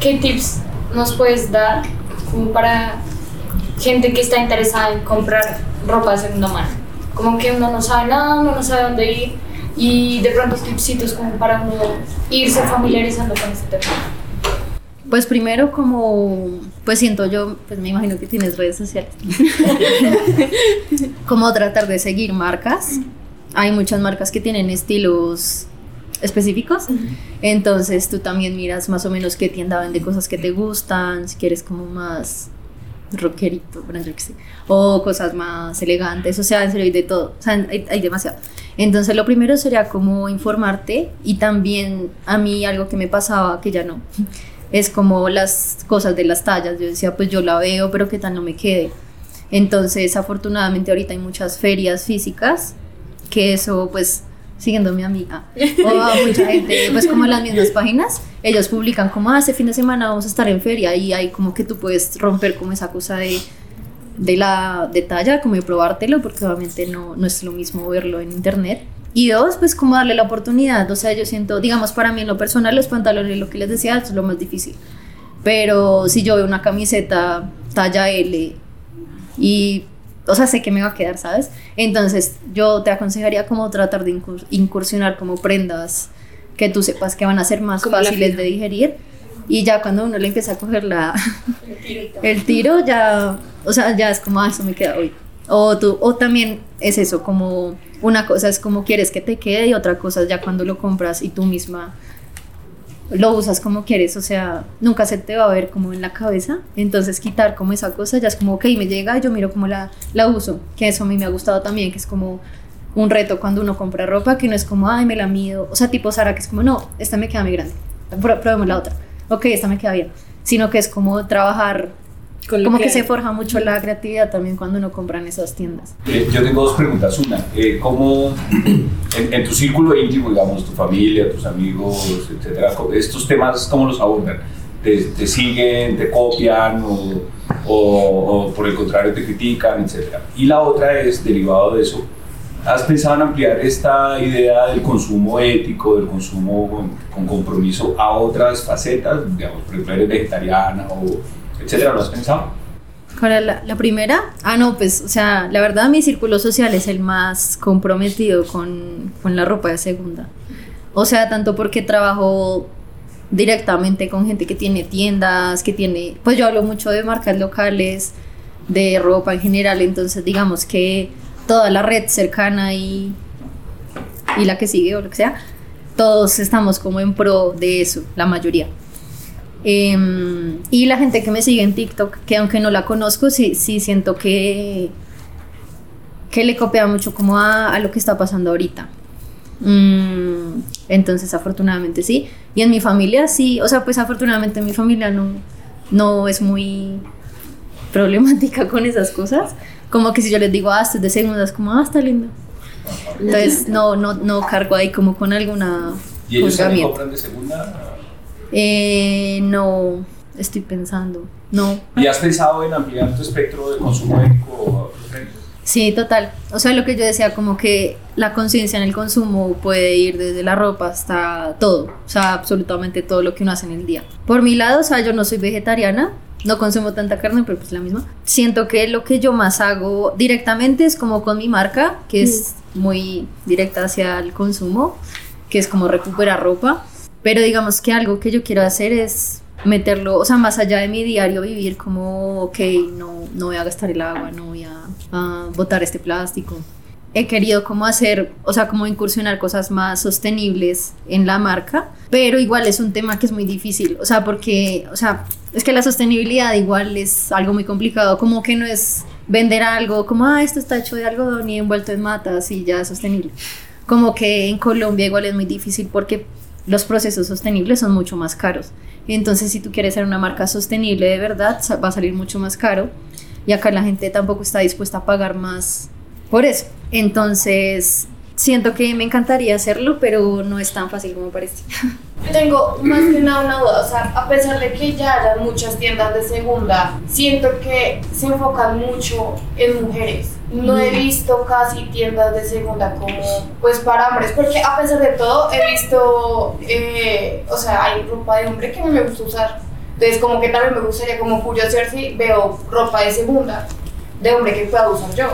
qué tips nos puedes dar como para gente que está interesada en comprar ropa de segunda mano. Como que uno no sabe nada, uno no sabe dónde ir y de pronto tipsitos como para uno irse familiarizando con este tema. Pues primero como, pues siento yo, pues me imagino que tienes redes sociales. (laughs) como tratar de seguir marcas. Hay muchas marcas que tienen estilos específicos. Entonces tú también miras más o menos qué tienda vende cosas que te gustan, si quieres como más rockerito, bueno, yo sé, o cosas más elegantes, o sea, en serio hay de todo, o sea, hay, hay demasiado. Entonces lo primero sería como informarte y también a mí algo que me pasaba, que ya no, (laughs) es como las cosas de las tallas, yo decía, pues yo la veo, pero qué tal no me quede. Entonces, afortunadamente ahorita hay muchas ferias físicas, que eso pues siguiendo a mi amiga o a mucha gente, pues como en las mismas páginas, ellos publican como, ah, fin de semana vamos a estar en feria y hay como que tú puedes romper como esa cosa de, de la de talla, como de probártelo, porque obviamente no, no es lo mismo verlo en internet. Y dos, pues como darle la oportunidad, o sea, yo siento, digamos, para mí en lo personal, los pantalones, lo que les decía, es lo más difícil. Pero si yo veo una camiseta talla L y o sea, sé que me va a quedar, ¿sabes? Entonces, yo te aconsejaría como tratar de incur- incursionar como prendas que tú sepas que van a ser más Como fáciles de digerir. Y ya cuando uno le empieza a coger la, (laughs) el tiro, ya, o sea, ya es como, ah, eso me queda hoy. O, tú, o también es eso, como una cosa es como quieres que te quede y otra cosa es ya cuando lo compras y tú misma lo usas como quieres, o sea, nunca se te va a ver como en la cabeza, entonces quitar como esa cosa ya es como, ok, me llega, yo miro cómo la, la uso, que eso a mí me ha gustado también, que es como un reto cuando uno compra ropa, que no es como, ay, me la mido, o sea, tipo Sara, que es como, no, esta me queda muy grande, Pro- probemos la otra, ok, esta me queda bien, sino que es como trabajar como que, que se forja mucho la creatividad también cuando uno compra en esas tiendas. Eh, yo tengo dos preguntas. Una, eh, ¿cómo en, en tu círculo íntimo, digamos, tu familia, tus amigos, etcétera, estos temas, cómo los abordan? ¿Te, te siguen, te copian o, o- o por el contrario te critican, etcétera? Y la otra es, derivado de eso, ¿has pensado en ampliar esta idea del consumo ético, del consumo con, con compromiso a otras facetas? Digamos, por ejemplo, eres vegetariana o etcétera, ¿lo has pensado? ¿Cuál era la, la primera? Ah, no, pues, o sea, la verdad mi círculo social es el más comprometido con, con la ropa de segunda. O sea, tanto porque trabajo directamente con gente que tiene tiendas, que tiene, pues yo hablo mucho de marcas locales, de ropa en general, entonces digamos que toda la red cercana y, y la que sigue o lo que sea, todos estamos como en pro de eso, la mayoría. Em, y la gente que me sigue en TikTok, que aunque no la conozco, sí, sí siento que, que le copia mucho como a, a lo que está pasando ahorita. Mm, entonces, afortunadamente sí. Y en mi familia sí, o sea, pues afortunadamente mi familia no, no es muy problemática con esas cosas. Como que si yo les digo, ah, esto es de segunda, es como, ah, está lindo. Entonces, no, no, no cargo ahí como con alguna ¿Y ellos compran de segunda? Eh, no, estoy pensando. No. ¿Y has pensado en ampliar tu espectro de consumo ético? Sí, total. O sea, lo que yo decía, como que la conciencia en el consumo puede ir desde la ropa hasta todo. O sea, absolutamente todo lo que uno hace en el día. Por mi lado, o sea, yo no soy vegetariana. No consumo tanta carne, pero pues la misma. Siento que lo que yo más hago directamente es como con mi marca, que es muy directa hacia el consumo, que es como recuperar ropa. Pero digamos que algo que yo quiero hacer es meterlo, o sea, más allá de mi diario vivir, como, ok, no, no voy a gastar el agua, no voy a, a botar este plástico. He querido como hacer, o sea, como incursionar cosas más sostenibles en la marca, pero igual es un tema que es muy difícil, o sea, porque, o sea, es que la sostenibilidad igual es algo muy complicado, como que no es vender algo como, ah, esto está hecho de algodón y envuelto en matas y ya es sostenible. Como que en Colombia igual es muy difícil porque los procesos sostenibles son mucho más caros. Entonces, si tú quieres ser una marca sostenible de verdad, va a salir mucho más caro. Y acá la gente tampoco está dispuesta a pagar más por eso. Entonces, siento que me encantaría hacerlo, pero no es tan fácil como parece. (laughs) Tengo más que nada una duda, o sea, a pesar de que ya hayan muchas tiendas de segunda, siento que se enfocan mucho en mujeres. No he visto casi tiendas de segunda como, pues, para hombres, porque a pesar de todo he visto, eh, o sea, hay ropa de hombre que no me gusta usar. Entonces, como que también me gustaría como curiosear si veo ropa de segunda de hombre que pueda usar yo,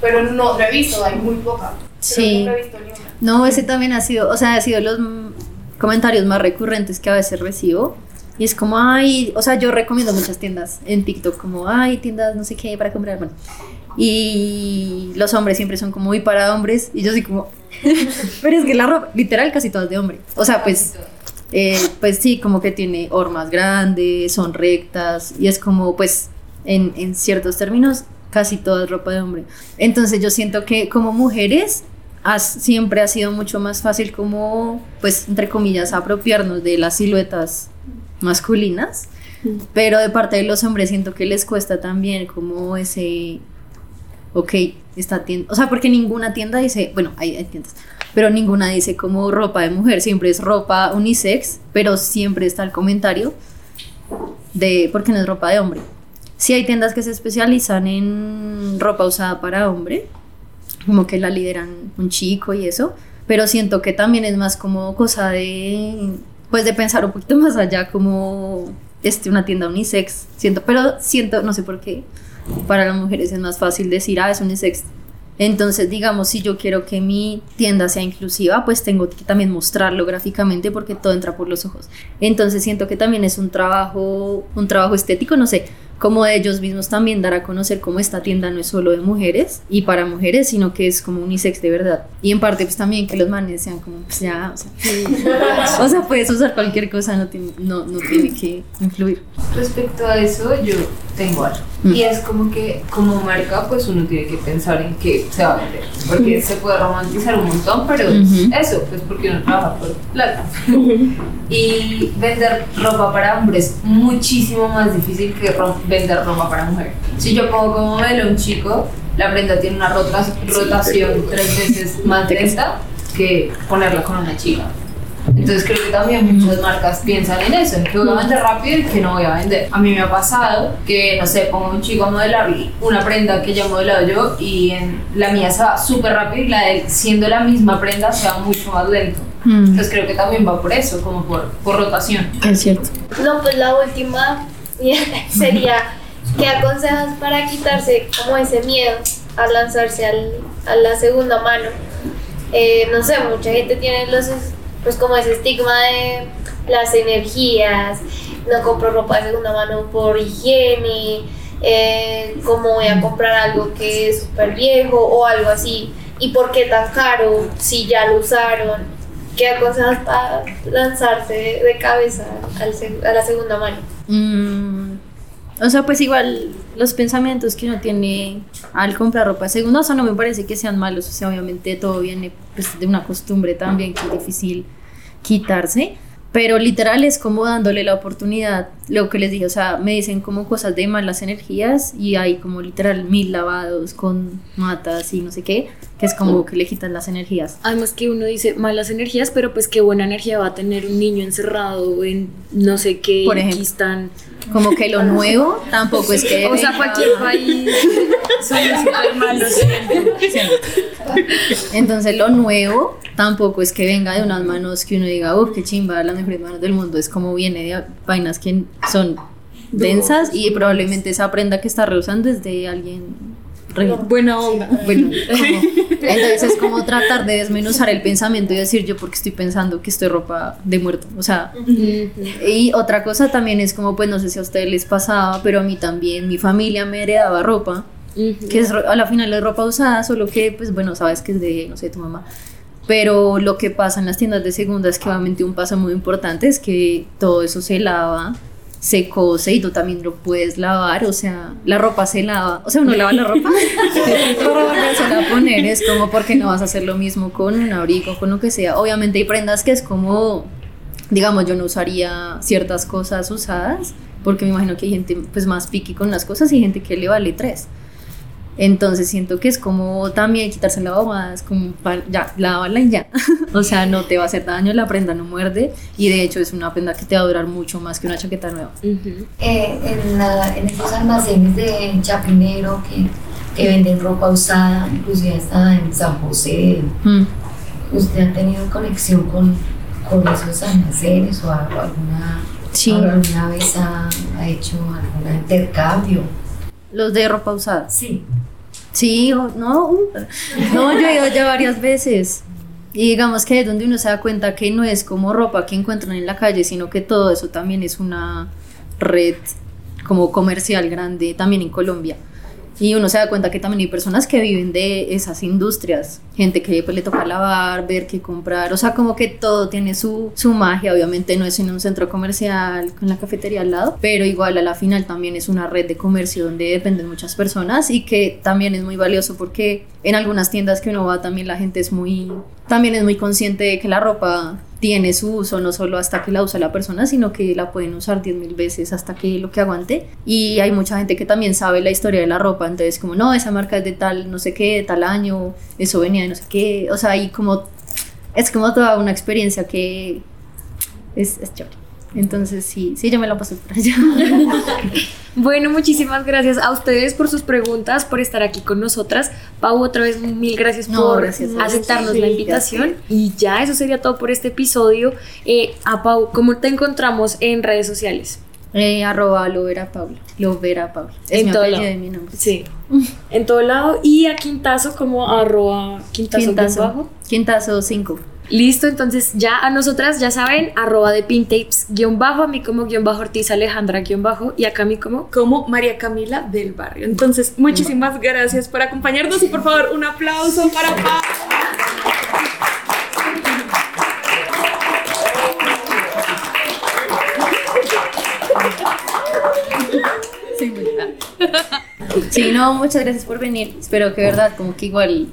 pero no lo he visto, hay muy poca. Sí. No he visto ni una. No, ese también ha sido, o sea, ha sido los mm, comentarios más recurrentes que a veces recibo. Y es como, ay, o sea, yo recomiendo muchas tiendas en TikTok, como, ay, tiendas no sé qué para comprar, bueno. Y los hombres siempre son como muy para hombres. Y yo soy como, (laughs) pero es que la ropa, literal, casi todas de hombre. O sea, pues, eh, pues sí, como que tiene hormas grandes, son rectas. Y es como, pues, en, en ciertos términos, casi toda es ropa de hombre. Entonces yo siento que como mujeres has- siempre ha sido mucho más fácil como, pues, entre comillas, apropiarnos de las siluetas masculinas. Pero de parte de los hombres siento que les cuesta también como ese, ok, esta tienda, o sea, porque ninguna tienda dice, bueno, hay, hay tiendas, pero ninguna dice como ropa de mujer, siempre es ropa unisex, pero siempre está el comentario de, porque no es ropa de hombre. Sí hay tiendas que se especializan en ropa usada para hombre, como que la lideran un chico y eso, pero siento que también es más como cosa de, pues de pensar un poquito más allá, como este, una tienda unisex, siento, pero siento, no sé por qué, para las mujeres es más fácil decir, ah, es unisex. Entonces, digamos, si yo quiero que mi tienda sea inclusiva, pues tengo que también mostrarlo gráficamente porque todo entra por los ojos. Entonces, siento que también es un trabajo, un trabajo estético, no sé, como de ellos mismos también dar a conocer cómo esta tienda no es solo de mujeres y para mujeres, sino que es como unisex de verdad. Y en parte, pues también que los manes sean como, pues ya, o sea, (laughs) o sea puedes usar cualquier cosa, no tiene, no, no tiene que influir. respecto a eso, yo tengo algo. Y es como que como marca, pues uno tiene que pensar en qué se va a vender. Porque se puede romantizar un montón, pero eso, pues porque uno trabaja por plata. y vender ropa para hombres es muchísimo más difícil que vender ropa para mujer. Si yo pongo como modelo un chico, la prenda tiene una rotación tres veces más lenta que ponerla con una chica. Entonces creo que también muchas marcas piensan en eso, en que voy a vender rápido y que no voy a vender. A mí me ha pasado que, no sé, pongo a un chico a modelar una prenda que ya he modelado yo y en la mía se va súper rápido y la de él, siendo la misma prenda, se va mucho más lento. Entonces creo que también va por eso, como por, por rotación. Es cierto. No, pues la última (laughs) sería, ¿qué aconsejas para quitarse como ese miedo a lanzarse al, a la segunda mano? Eh, no sé, mucha gente tiene los pues como ese estigma de las energías, no compro ropa de segunda mano por higiene, eh, como voy a comprar algo que es súper viejo o algo así, y por qué tan caro si ya lo usaron, qué cosas para lanzarse de cabeza a la segunda mano. Mm, o sea, pues igual los pensamientos que uno tiene al comprar ropa segunda, o sea, no me parece que sean malos, o sea, obviamente todo viene pues, de una costumbre también que es difícil quitarse, pero literal es como dándole la oportunidad, lo que les dije, o sea, me dicen como cosas de malas energías y hay como literal mil lavados con matas y no sé qué, que es como que le quitan las energías. Además que uno dice malas energías, pero pues qué buena energía va a tener un niño encerrado en no sé qué, Por ejemplo, están. como que lo (laughs) nuevo tampoco es que o sea cualquier país. (laughs) Son súper malos entonces lo nuevo tampoco es que venga de unas manos que uno diga oh qué chimba las mejores manos del mundo es como viene de vainas que son densas y probablemente esa prenda que está reusando es de alguien buena onda. Bueno, entonces es como tratar de desmenuzar el pensamiento y decir yo porque estoy pensando que estoy ropa de muerto. O sea, y otra cosa también es como, pues no sé si a ustedes les pasaba, pero a mí también, mi familia me heredaba ropa, que es a la final es ropa usada, solo que, pues bueno, sabes que es de, no sé, tu mamá. Pero lo que pasa en las tiendas de segunda es que obviamente un paso muy importante es que todo eso se lava se cose y tú también lo puedes lavar, o sea, la ropa se lava, o sea, uno lava la ropa (laughs) para a poner, es como porque no vas a hacer lo mismo con un abrigo, con lo que sea. Obviamente hay prendas que es como, digamos, yo no usaría ciertas cosas usadas, porque me imagino que hay gente pues más piqui con las cosas y gente que le vale tres. Entonces siento que es como también quitarse la bomba, es como para, ya, lávala y ya. (laughs) o sea, no te va a hacer daño, la prenda no muerde y de hecho es una prenda que te va a durar mucho más que una chaqueta nueva. eh, en, la, en esos almacenes de chapinero que, que venden ropa usada, inclusive hasta en San José, Mm. ¿usted ha tenido conexión con, con esos almacenes o alguna, Sí. alguna vez ha, ha hecho algún intercambio? Los de ropa usada. Sí. Sí, no, uh, no, yo he ido ya varias veces. Y digamos que es donde uno se da cuenta que no es como ropa que encuentran en la calle, sino que todo eso también es una red como comercial grande también en Colombia. Y uno se da cuenta que también hay personas que viven de esas industrias, gente que pues, le toca lavar, ver qué comprar, o sea, como que todo tiene su, su magia, obviamente no es en un centro comercial con la cafetería al lado, pero igual a la final también es una red de comercio donde dependen muchas personas y que también es muy valioso porque en algunas tiendas que uno va también la gente es muy, también es muy consciente de que la ropa tiene su uso, no solo hasta que la usa la persona, sino que la pueden usar 10.000 veces hasta que lo que aguante. Y hay mucha gente que también sabe la historia de la ropa, entonces como, no, esa marca es de tal, no sé qué, de tal año, eso venía de no sé qué, o sea, hay como, es como toda una experiencia que es, es chévere. Entonces sí, sí, yo me la pasé por allá. (laughs) Bueno, muchísimas gracias a ustedes por sus preguntas, por estar aquí con nosotras. Pau, otra vez mil gracias No, por gracias aceptarnos la invitación. Y ya, eso sería todo por este episodio. Eh, a Pau, ¿cómo te encontramos en redes sociales? Eh, arroba Lovera Paula. Lovera Paula. Es En mi todo lado. y mi nombre. Sí. En todo lado. Y a Quintazo como arroba Quintazo, Quintazo. bajo. Quintazo 5. Listo, entonces ya a nosotras ya saben, arroba de Pintapes guion bajo, a mí como guion bajo Ortiz Alejandra guion bajo y acá a mí como como María Camila del Barrio. Entonces, muchísimas gracias por acompañarnos y por favor un aplauso para Pau. Sí, no, muchas gracias por venir. Espero que, verdad, como que igual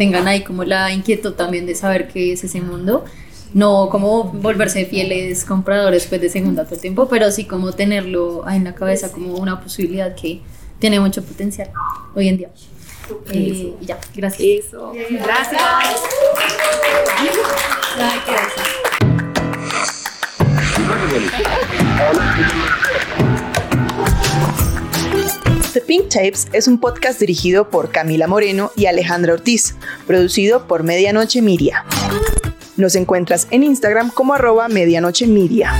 tengan ahí como la inquietud también de saber qué es ese mundo. No como volverse fieles compradores pues de segunda todo el tiempo, pero sí como tenerlo ahí en la cabeza como una posibilidad que tiene mucho potencial hoy en día. Eh, y ya, gracias. Eso. Gracias. Ay, qué gracias. The Pink Tapes es un podcast dirigido por Camila Moreno y Alejandra Ortiz, producido por Medianoche Media. Nos encuentras en Instagram como arroba Medianoche Media.